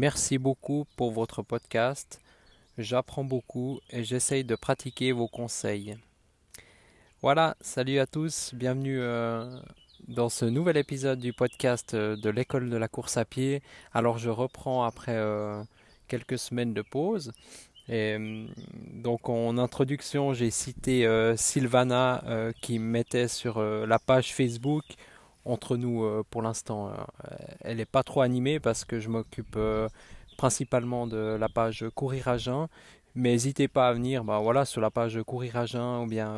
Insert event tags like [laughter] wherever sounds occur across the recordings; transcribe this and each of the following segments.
Merci beaucoup pour votre podcast. J'apprends beaucoup et j'essaye de pratiquer vos conseils. Voilà, salut à tous, bienvenue euh, dans ce nouvel épisode du podcast euh, de l'école de la course à pied. Alors je reprends après euh, quelques semaines de pause. Donc en introduction, j'ai cité Sylvana qui mettait sur la page Facebook entre nous euh, pour l'instant. Euh, elle n'est pas trop animée parce que je m'occupe euh, principalement de la page Courir à jeun. Mais n'hésitez pas à venir bah, voilà, sur la page Courir à jeun ou bien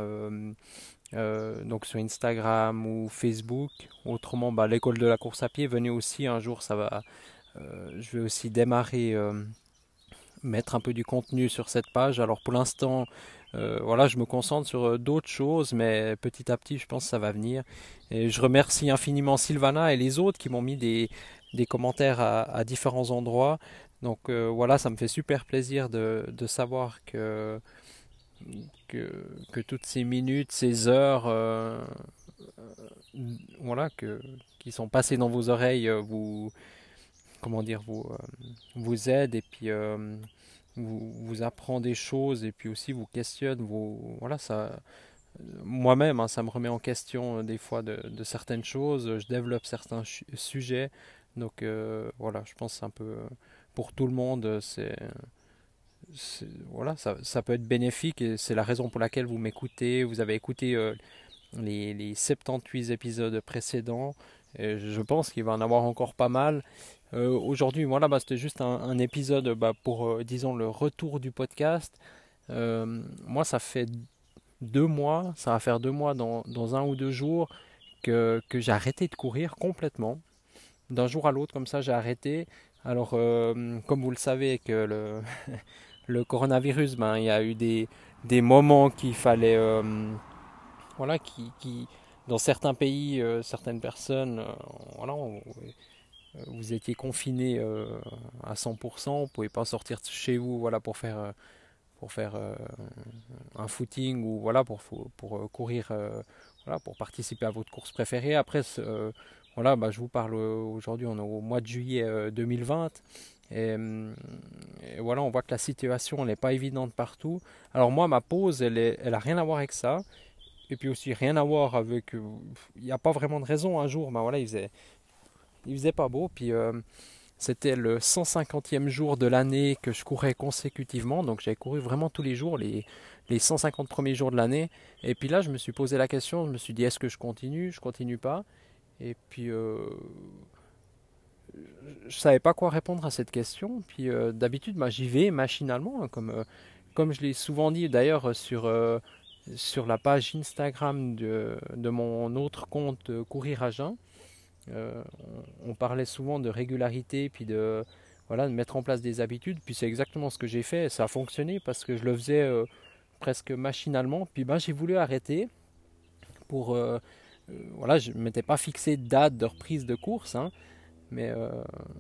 donc sur Instagram ou Facebook. Autrement, bah, l'école de la course à pied, venez aussi un jour, ça va. je vais aussi démarrer, mettre un peu du contenu sur cette page. Alors pour l'instant, euh, voilà, je me concentre sur euh, d'autres choses, mais petit à petit, je pense que ça va venir. Et je remercie infiniment Sylvana et les autres qui m'ont mis des, commentaires à, différents endroits. Donc euh, voilà, ça me fait super plaisir de, savoir que, toutes ces minutes, ces heures, voilà, qui sont passées dans vos oreilles, vous, comment dire, vous, vous aident et puis vous, vous apprend des choses et puis aussi vous questionne. Vous, voilà, ça, moi-même, hein, ça me remet en question euh, des fois de, certaines choses. Je développe certains sujets. Donc euh, voilà, je pense un peu pour tout le monde. C'est voilà, ça, peut être bénéfique et c'est la raison pour laquelle vous m'écoutez. Vous avez écouté euh, les, les, 78 épisodes précédents. Et je pense qu'il va en avoir encore pas mal. Euh, aujourd'hui, voilà, bah, c'était juste un, épisode bah, pour, euh, disons, le retour du podcast. Euh, moi, ça fait deux mois, ça va faire deux mois dans, un ou deux jours que, j'ai arrêté de courir complètement. D'un jour à l'autre, comme ça, j'ai arrêté. Alors, comme vous le savez, que [laughs] le, coronavirus, ben, il y a eu des, moments qu'il fallait, voilà, qui, dans certains pays, certaines personnes, voilà, vous étiez confiné euh, à 100%, vous pouvez pas sortir de chez vous voilà, pour faire, euh, pour faire un footing ou voilà, pour, pour courir, voilà, pour participer à votre course préférée. Après, voilà, bah, je vous parle aujourd'hui, on est au mois de juillet 2020. Et, voilà, on voit que la situation n'est pas évidente partout. Alors moi, ma pause, elle, n'a elle rien à voir avec ça. Et puis aussi rien à voir avec. Il n'y a pas vraiment de raison. Un jour, bah voilà, il faisait, il faisait pas beau, puis euh, c'était le 150e jour de l'année que je courais consécutivement, donc j'ai couru vraiment tous les jours, les, les 150 premiers jours de l'année. Et puis là, je me suis posé la question, je me suis dit, est-ce que je continue, je continue pas? Et puis, euh, je savais pas quoi répondre à cette question. Puis euh, d'habitude, bah, j'y vais machinalement, hein, comme, comme je l'ai souvent dit d'ailleurs sur, sur la page Instagram de, de mon autre compte Courir à Jeun. Euh, on, parlait souvent de régularité, puis de, voilà, de mettre en place des habitudes. Puis c'est exactement ce que j'ai fait. Ça a fonctionné parce que je le faisais euh, presque machinalement. Puis ben, j'ai voulu arrêter pour. Euh, voilà, je ne m'étais pas fixé de date de reprise de course, hein, mais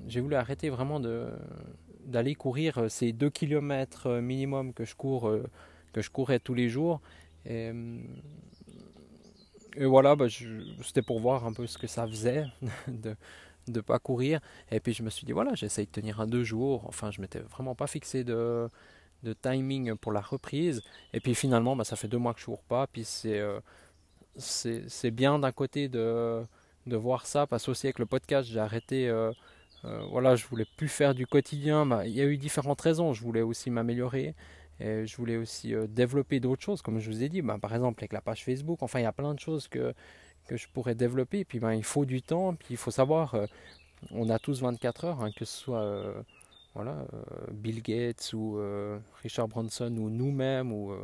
j'ai voulu arrêter vraiment d'aller courir ces 2 km minimum que je cours que je courais tous les jours. Et, et voilà, bah, c'était pour voir un peu ce que ça faisait [laughs] de ne pas courir. Et puis je me suis dit, voilà, j'essaye de tenir un deux jours. Enfin, je m'étais vraiment pas fixé de, de timing pour la reprise. Et puis finalement, bah, ça fait deux mois que je cours pas. Puis c'est euh, c'est bien d'un côté de, de voir ça, parce aussi avec le podcast, j'ai arrêté. Euh, euh, voilà, je voulais plus faire du quotidien. Bah, il y a eu différentes raisons. Je voulais aussi m'améliorer. Et je voulais aussi euh, développer d'autres choses, comme je vous ai dit, ben, par exemple avec la page Facebook. Enfin, il y a plein de choses que, que je pourrais développer. Puis, ben, il faut du temps. Puis, il faut savoir, euh, on a tous 24 heures, hein, que ce soit euh, voilà, Bill Gates ou Richard Branson ou nous-mêmes ou,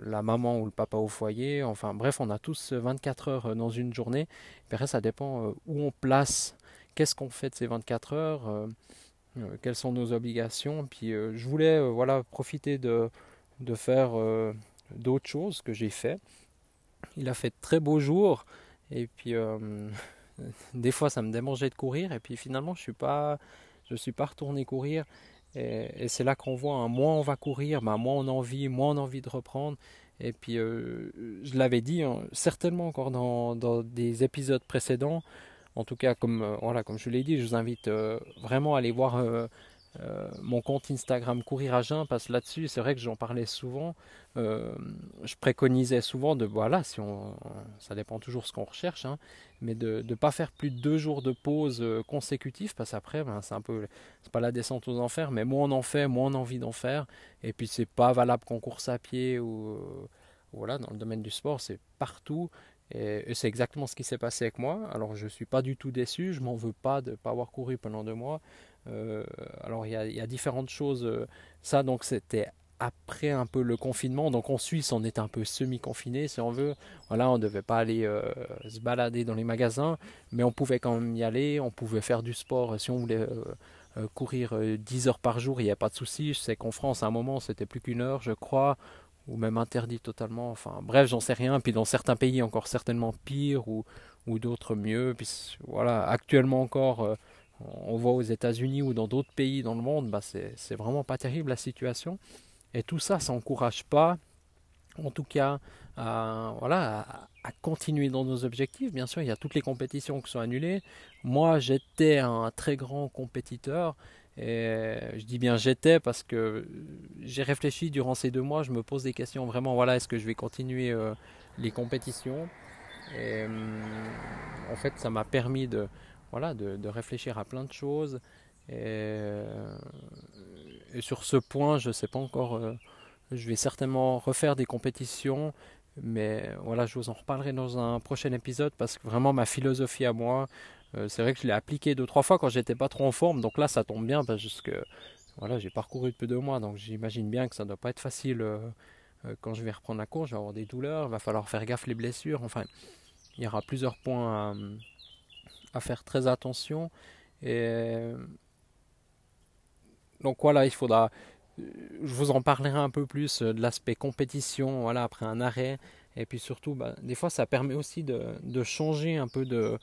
la maman ou le papa au foyer. Enfin, bref, on a tous 24 heures dans une journée. Après, ça dépend où on place, qu'est-ce qu'on fait de ces 24 heures. Quelles sont nos obligations? Puis je voulais voilà profiter de, de faire d'autres choses que j'ai fait. Il a fait de très beaux jours et puis [laughs] des fois ça me démangeait de courir et puis finalement je suis pas je suis pas retourné courir et, c'est là qu'on voit hein, moins on va courir bah, moins on a envie moins on a envie de reprendre et puis euh, je l'avais dit hein, certainement encore dans, dans, des épisodes précédents en tout cas comme euh, voilà comme je l'ai dit je vous invite euh, vraiment à aller voir euh, mon compte Instagram Courir à Jeun parce là-dessus, c'est vrai que j'en parlais souvent. Je préconisais souvent de, voilà, si on, ça dépend toujours ce qu'on recherche, hein, mais de ne pas faire plus de deux jours de pause euh, consécutifs parce qu'après, ben, c'est un peu, c'est pas la descente aux enfers, mais moins on en fait, moins on a envie d'en faire. Et puis c'est pas valable qu'en course à pied ou voilà, dans le domaine du sport, c'est partout. Et, c'est exactement ce qui s'est passé avec moi. Alors je ne suis pas du tout déçu, je m'en veux pas de ne pas avoir couru pendant deux mois. Euh, alors il y, a, différentes choses. Euh, ça, donc c'était après un peu le confinement. Donc en Suisse, on est un peu semi-confiné, si on veut. Voilà, on ne devait pas aller euh, se balader dans les magasins, mais on pouvait quand même y aller. On pouvait faire du sport si on voulait courir 10 heures par jour, il n'y a pas de souci. Je sais qu'en France, à un moment, c'était plus qu'une heure, je crois, ou même interdit totalement. Enfin, bref, j'en sais rien. Puis dans certains pays, encore certainement pire, ou, ou d'autres mieux. Puis voilà, actuellement encore on voit aux États-Unis ou dans d'autres pays dans le monde, bah c'est vraiment pas terrible la situation. Et tout ça, ça n'encourage pas, en tout cas, à, voilà, à, continuer dans nos objectifs. Bien sûr, il y a toutes les compétitions qui sont annulées. Moi, j'étais un très grand compétiteur. Et je dis bien j'étais parce que j'ai réfléchi durant ces deux mois. Je me pose des questions vraiment. Voilà, est-ce que je vais continuer euh, les compétitions? Et hum, en fait, ça m'a permis de voilà, de, réfléchir à plein de choses. Et, sur ce point, je ne sais pas encore, euh, je vais certainement refaire des compétitions, mais voilà, je vous en reparlerai dans un prochain épisode parce que vraiment ma philosophie à moi, euh, c'est vrai que je l'ai appliquée deux, trois fois quand j'étais pas trop en forme, donc là ça tombe bien parce que voilà, j'ai parcouru depuis deux mois, donc j'imagine bien que ça ne doit pas être facile euh, quand je vais reprendre la course, je vais avoir des douleurs, il va falloir faire gaffe les blessures, enfin, il y aura plusieurs points à faire très attention. Et donc voilà, il faudra. Je vous en parlerai un peu plus de l'aspect compétition, voilà, après un arrêt. Et puis surtout, bah, des fois, ça permet aussi de, changer un peu de.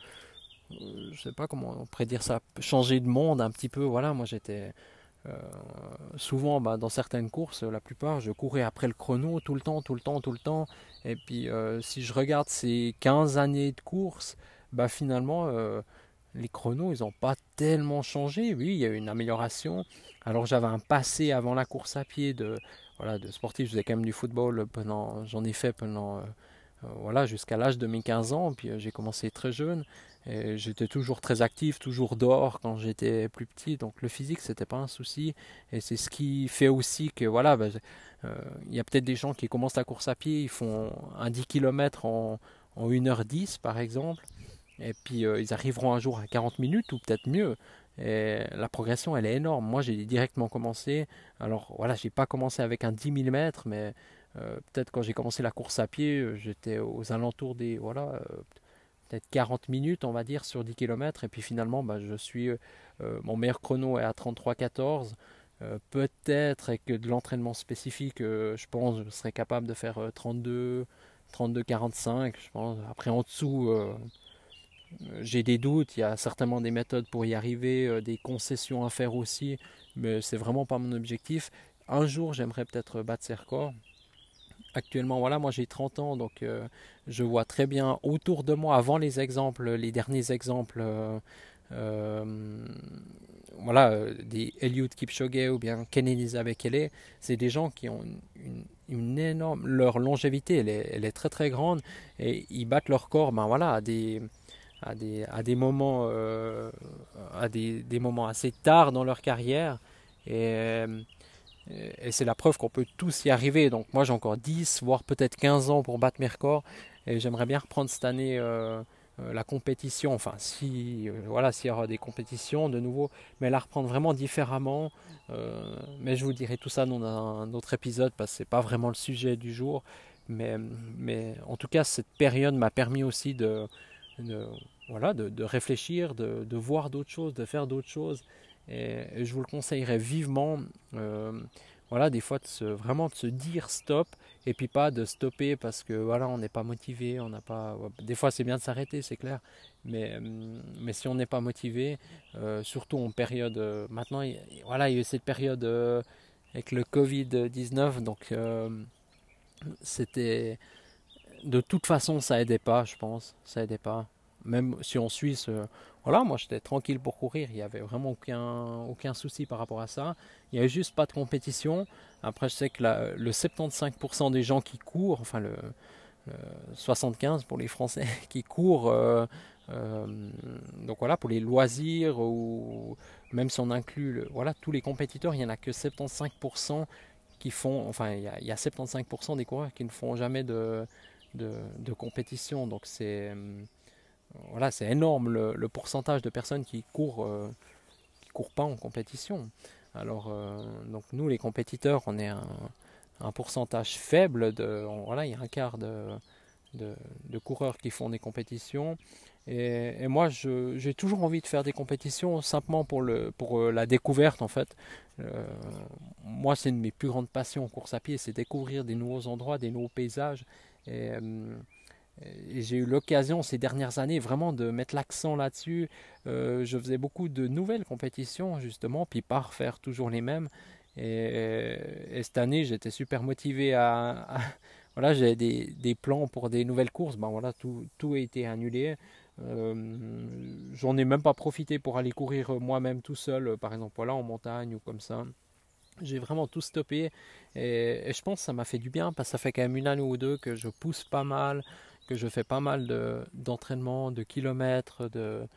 Je sais pas comment on pourrait dire ça, changer de monde un petit peu. Voilà, moi j'étais. Euh, souvent bah, dans certaines courses, la plupart, je courais après le chrono tout le temps, tout le temps, tout le temps. Et puis euh, si je regarde ces 15 années de course, bah finalement, euh, les chronos, ils n'ont pas tellement changé. Oui, il y a eu une amélioration. Alors j'avais un passé avant la course à pied de, voilà, de sportif. Je faisais quand même du football pendant, j'en ai fait pendant, euh, euh, voilà, jusqu'à l'âge de mes 15 ans. Puis j'ai commencé très jeune. J'étais toujours très actif, toujours dehors quand j'étais plus petit. Donc le physique, c'était pas un souci. Et c'est ce qui fait aussi que, voilà, bah, il y a peut-être des gens qui commencent la course à pied, ils font un 10 km en, en 1h10 par exemple. Et puis euh, ils arriveront un jour à 40 minutes ou peut-être mieux. Et la progression, elle est énorme. Moi, j'ai directement commencé. Alors voilà, j'ai pas commencé avec un 10 mm, mais euh, peut-être quand j'ai commencé la course à pied, euh, j'étais aux alentours des voilà, peut-être 40 minutes, on va dire, sur 10 km. Et puis finalement, bah, je suis mon meilleur chrono est à 33-14. peut-être avec de l'entraînement spécifique, je pense, je serais capable de faire 32, 32-45. Je. Après en dessous euh, j'ai des doutes, il y a certainement des méthodes pour y arriver, euh, des concessions à faire aussi, mais c'est vraiment pas mon objectif. Un jour, j'aimerais peut-être battre ces records. Actuellement, voilà, moi j'ai 30 ans, donc euh, je vois très bien autour de moi, avant les exemples, les derniers exemples, voilà, des Eliud Kipchoge ou bien Ken Elizabeth Kelly, c'est des gens qui ont une, énorme, leur longévité, elle est, très très grande, et ils battent leur corps, ben voilà, à des à des, à des moments, euh, à des, des, moments assez tard dans leur carrière. Et c'est la preuve qu'on peut tous y arriver. Donc moi j'ai encore 10, voire peut-être 15 ans pour battre mes records. Et j'aimerais bien reprendre cette année euh, euh, la compétition. Enfin, si voilà, s'il y aura des compétitions de nouveau, mais la reprendre vraiment différemment. mais je vous dirai tout ça dans un autre épisode parce que c'est pas vraiment le sujet du jour. Mais, en tout cas, cette période m'a permis aussi de, voilà, de, réfléchir, de, voir d'autres choses, de faire d'autres choses. Et, je vous le conseillerais vivement. voilà, des fois, de vraiment de se dire stop et puis pas de stopper parce que voilà, on n'est pas motivé, on n'a pas. Des fois, c'est bien de s'arrêter, c'est clair. Mais, mais si on n'est pas motivé, surtout en période. maintenant, voilà, il y a eu cette période avec le Covid-19, donc c'était de toute façon, ça aidait pas, je pense. Ça aidait pas. Même si en Suisse, euh, voilà, moi j'étais tranquille pour courir. Il n'y avait vraiment aucun, aucun souci par rapport à ça. Il n'y avait juste pas de compétition. Après, je sais que le 75% des gens qui courent, enfin le, 75% pour les Français [laughs] qui courent, euh, euh, donc voilà, pour les loisirs ou même si on inclut voilà, tous les compétiteurs, il n'y en a que 75% qui font, enfin il y a, il y a 75% des coureurs qui ne font jamais de, de, compétition. Donc c'est euh, voilà, c'est énorme le, pourcentage de personnes qui courent, euh, qui courent pas en compétition. Alors euh, donc nous les compétiteurs, on est un, un pourcentage faible de, voilà, il y a un quart de, de, coureurs qui font des compétitions. Et, moi, j'ai toujours envie de faire des compétitions simplement pour, le, pour la découverte en fait. moi, c'est une de mes plus grandes passions en course à pied, c'est découvrir des nouveaux endroits, des nouveaux paysages. Euh, j'ai eu l'occasion ces dernières années vraiment de mettre l'accent là-dessus. Euh, je faisais beaucoup de nouvelles compétitions justement, puis pas refaire toujours les mêmes. Et, cette année, j'étais super motivé à, [laughs] voilà, j'avais des, plans pour des nouvelles courses. Ben voilà, tout, tout a été annulé. Euh, J'en ai même pas profité pour aller courir moi-même tout seul, par exemple voilà en montagne ou comme ça. J'ai vraiment tout stoppé et, je pense que ça m'a fait du bien parce que ça fait quand même une année ou deux que je pousse pas mal, que je fais pas mal d'entraînement, de, kilomètres, de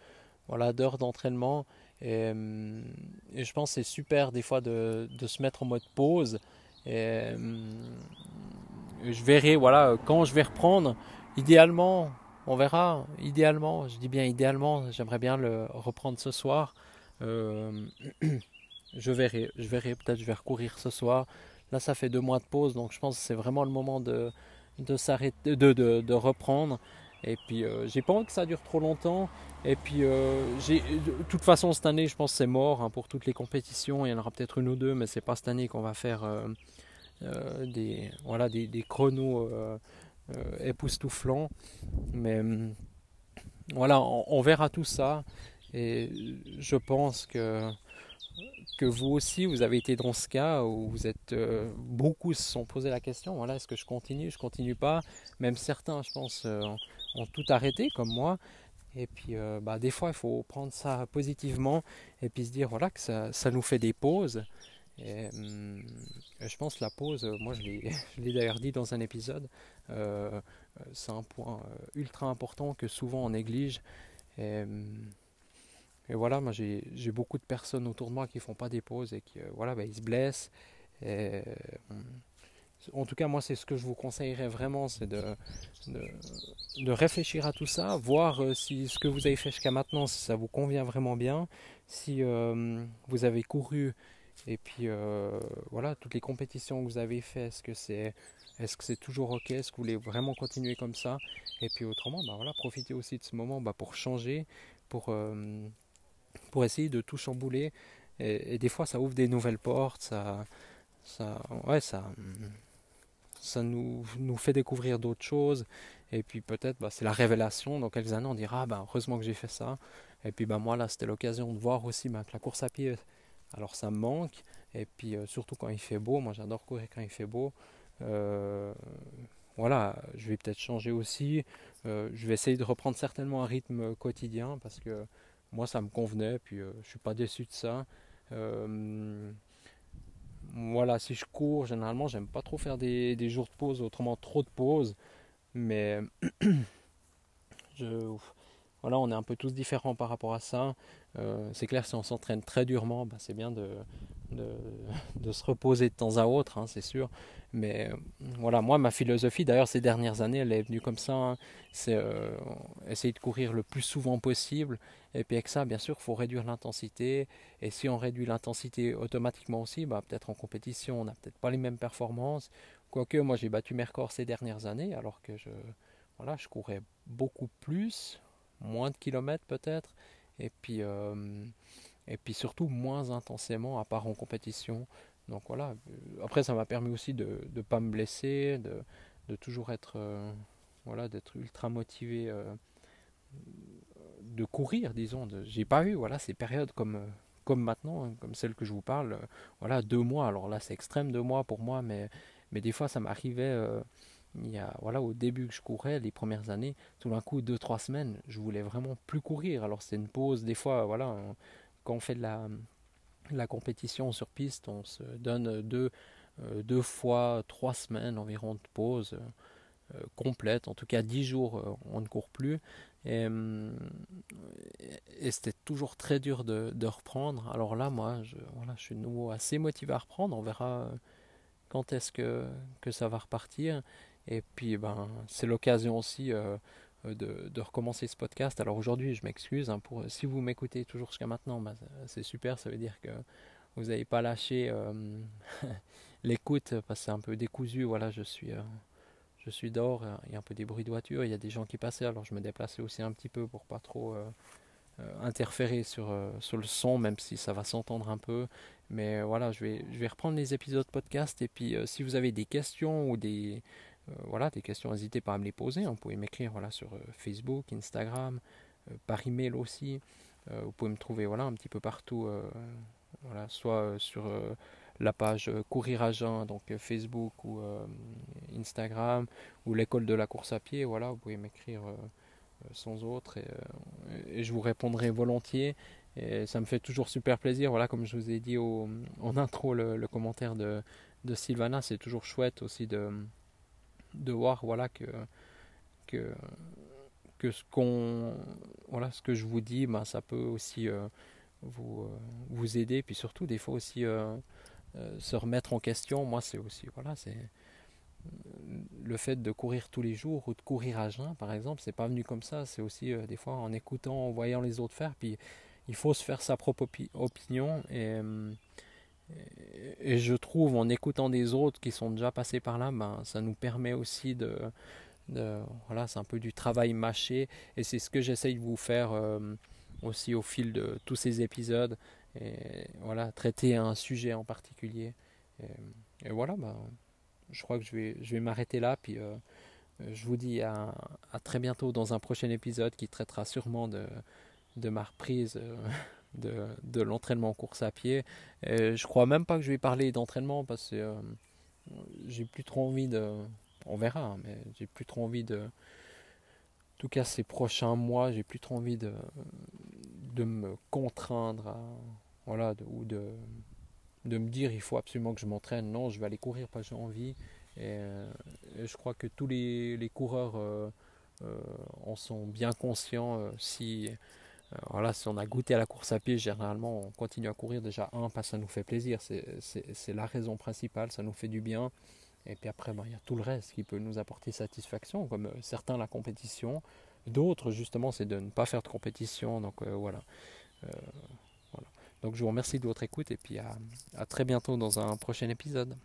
voilà d'heures d'entraînement. Et, je pense que c'est super des fois de, se mettre en mode pause. Et, je verrai voilà quand je vais reprendre idéalement on verra idéalement je dis bien idéalement j'aimerais bien le reprendre ce soir. Euh, [clears throat] je verrai, je verrai, peut-être je vais recourir ce soir. Là, ça fait deux mois de pause, donc je pense que c'est vraiment le moment de, de s'arrêter, de, de, reprendre. Et puis, euh, j'ai pas envie que ça dure trop longtemps. Et puis, euh, j'ai, de toute façon, cette année, je pense c'est mort hein, pour toutes les compétitions. Il y en aura peut-être une ou deux, mais c'est pas cette année qu'on va faire euh, des, voilà, des, chronos époustouflants. Mais voilà, on, on verra tout ça. Et je pense que que vous aussi, vous avez été dans ce cas où vous êtes euh, beaucoup se sont posé la question voilà, est-ce que je continue, je continue pas? Même certains, je pense, euh, ont, tout arrêté comme moi. Et puis, euh, bah, des fois, il faut prendre ça positivement et puis se dire voilà que ça, ça nous fait des pauses. Et, hum, je pense que la pause, moi [laughs] je l'ai d'ailleurs dit dans un épisode, c'est un point ultra important que souvent on néglige. Hum, et voilà, moi j'ai beaucoup de personnes autour de moi qui font pas des pauses et qui euh, voilà, bah, ils se blessent. Euh, en tout cas, moi c'est ce que je vous conseillerais vraiment, c'est de, de, réfléchir à tout ça, voir euh, si ce que vous avez fait jusqu'à maintenant, si ça vous convient vraiment bien, si vous avez couru et puis voilà, toutes les compétitions que vous avez faites, est-ce que c'est est-ce que c'est toujours ok? Est-ce que vous voulez vraiment continuer comme ça? Et puis autrement, bah voilà, profitez aussi de ce moment bah, pour changer, pour pour essayer de tout chambouler. Et, des fois, ça ouvre des nouvelles portes, ça, ça, ouais, ça, ça nous, nous fait découvrir d'autres choses. Et puis peut-être, bah, c'est la révélation. Dans quelques années, on dira, ah, bah, heureusement que j'ai fait ça. Et puis bah, moi, là, c'était l'occasion de voir aussi bah, que la course à pied, alors ça me manque. Et puis euh, surtout quand il fait beau, moi j'adore courir quand il fait beau. Euh, voilà, je vais peut-être changer aussi. Euh, je vais essayer de reprendre certainement un rythme quotidien parce que moi ça me convenait, puis euh, je suis pas déçu de ça. Euh, voilà, si je cours, généralement j'aime pas trop faire des, des, jours de pause, autrement trop de pause, mais [clears throat] je, voilà, on est un peu tous différents par rapport à ça. Euh, c'est clair, si on s'entraîne très durement, bah, c'est bien de, de, se reposer de temps à autre, hein, c'est sûr. Mais euh, voilà, moi, ma philosophie, d'ailleurs, ces dernières années, elle est venue comme ça. Hein. c'est euh, essayer de courir le plus souvent possible. Et puis avec ça, bien sûr, il faut réduire l'intensité. Et si on réduit l'intensité automatiquement aussi, bah, peut-être en compétition, on n'a peut-être pas les mêmes performances. Quoique, moi, j'ai battu mes records ces dernières années, alors que je, voilà, je courais beaucoup plus, moins de kilomètres peut-être. Et puis, euh, et puis surtout moins intensément à part en compétition. Donc voilà, après ça m'a permis aussi de ne pas me blesser, de, de toujours être, voilà, d'être ultra motivé de courir, disons. J'ai pas eu voilà, ces périodes comme, comme maintenant, hein, comme celle que je vous parle. voilà, deux mois. Alors là, c'est extrême deux mois pour moi, mais, mais des fois, ça m'arrivait. Voilà, au début que je courais, les premières années, tout d'un coup, deux, trois semaines, je voulais vraiment plus courir. Alors c'est une pause, des fois, voilà, quand on fait de la, compétition sur piste, on se donne deux, deux fois trois semaines environ de pause complète, en tout cas dix jours, on ne court plus. Euh, et, c'était toujours très dur de, reprendre. Alors là, moi, je, voilà, je suis de nouveau assez motivé à reprendre. On verra euh, quand est-ce que, que ça va repartir. Et puis, ben, c'est l'occasion aussi euh, de, de, recommencer ce podcast. Alors aujourd'hui, je m'excuse. Hein, pour, si vous m'écoutez toujours jusqu'à maintenant, ben, c'est super. Ça veut dire que vous n'avez pas lâché [laughs] l'écoute parce que c'est un peu décousu. Voilà, je suis dehors, il y a un peu des bruits de voiture, il y a des gens qui passaient, alors je me déplaçais aussi un petit peu pour pas trop euh, euh, interférer sur, euh, sur le son, même si ça va s'entendre un peu. Mais voilà, je vais, je vais reprendre les épisodes podcast et puis si vous avez des questions ou des, voilà, des questions, n'hésitez pas à me les poser. Vous pouvez m'écrire voilà, sur Facebook, Instagram, par email aussi. vous pouvez me trouver voilà, un petit peu partout, voilà, soit sur la page euh, Courir à Jeun, donc euh, Facebook ou euh, Instagram, ou l'école de la course à pied, voilà, vous pouvez m'écrire sans autre et, je vous répondrai volontiers. Et ça me fait toujours super plaisir, voilà, comme je vous ai dit au, en intro, le, commentaire de Sylvana, c'est toujours chouette aussi de, de voir, voilà, que, que, que ce qu'on, voilà, ce que je vous dis, ben, ça peut aussi vous, vous aider, puis surtout des fois aussi euh, se remettre en question, moi c'est aussi, voilà, c'est le fait de courir tous les jours ou de courir à jeun, par exemple, c'est pas venu comme ça. C'est aussi euh, des fois en écoutant, en voyant les autres faire. Puis il faut se faire sa propre opinion. Euh, et, et, je trouve en écoutant des autres qui sont déjà passés par là, ben, ça nous permet aussi de. voilà, c'est un peu du travail mâché. Et c'est ce que j'essaye de vous faire aussi au fil de tous ces épisodes et voilà, traiter un sujet en particulier. Et, voilà, bah, je crois que je vais, je vais m'arrêter là, puis euh, je vous dis à, à, très bientôt dans un prochain épisode qui traitera sûrement de, de ma reprise euh, de, l'entraînement en course à pied. Et je crois même pas que je vais parler d'entraînement parce que euh, j'ai plus trop envie de. On verra, hein, mais j'ai plus trop envie de. En tout cas, ces prochains mois, j'ai plus trop envie de, de me contraindre à, voilà, ou de, de me dire il faut absolument que je m'entraîne. Non, je vais aller courir parce que j'ai envie. Et, euh, je crois que tous les, les coureurs euh, en sont bien conscients. si, voilà, si on a goûté à la course à pied, généralement on continue à courir déjà un parce que ça nous fait plaisir. C'est la raison principale, ça nous fait du bien. Et puis après, ben, il y a tout le reste qui peut nous apporter satisfaction, comme certains la compétition. D'autres, justement, c'est de ne pas faire de compétition. Donc voilà. Donc je vous remercie de votre écoute et puis à, à très bientôt dans un prochain épisode.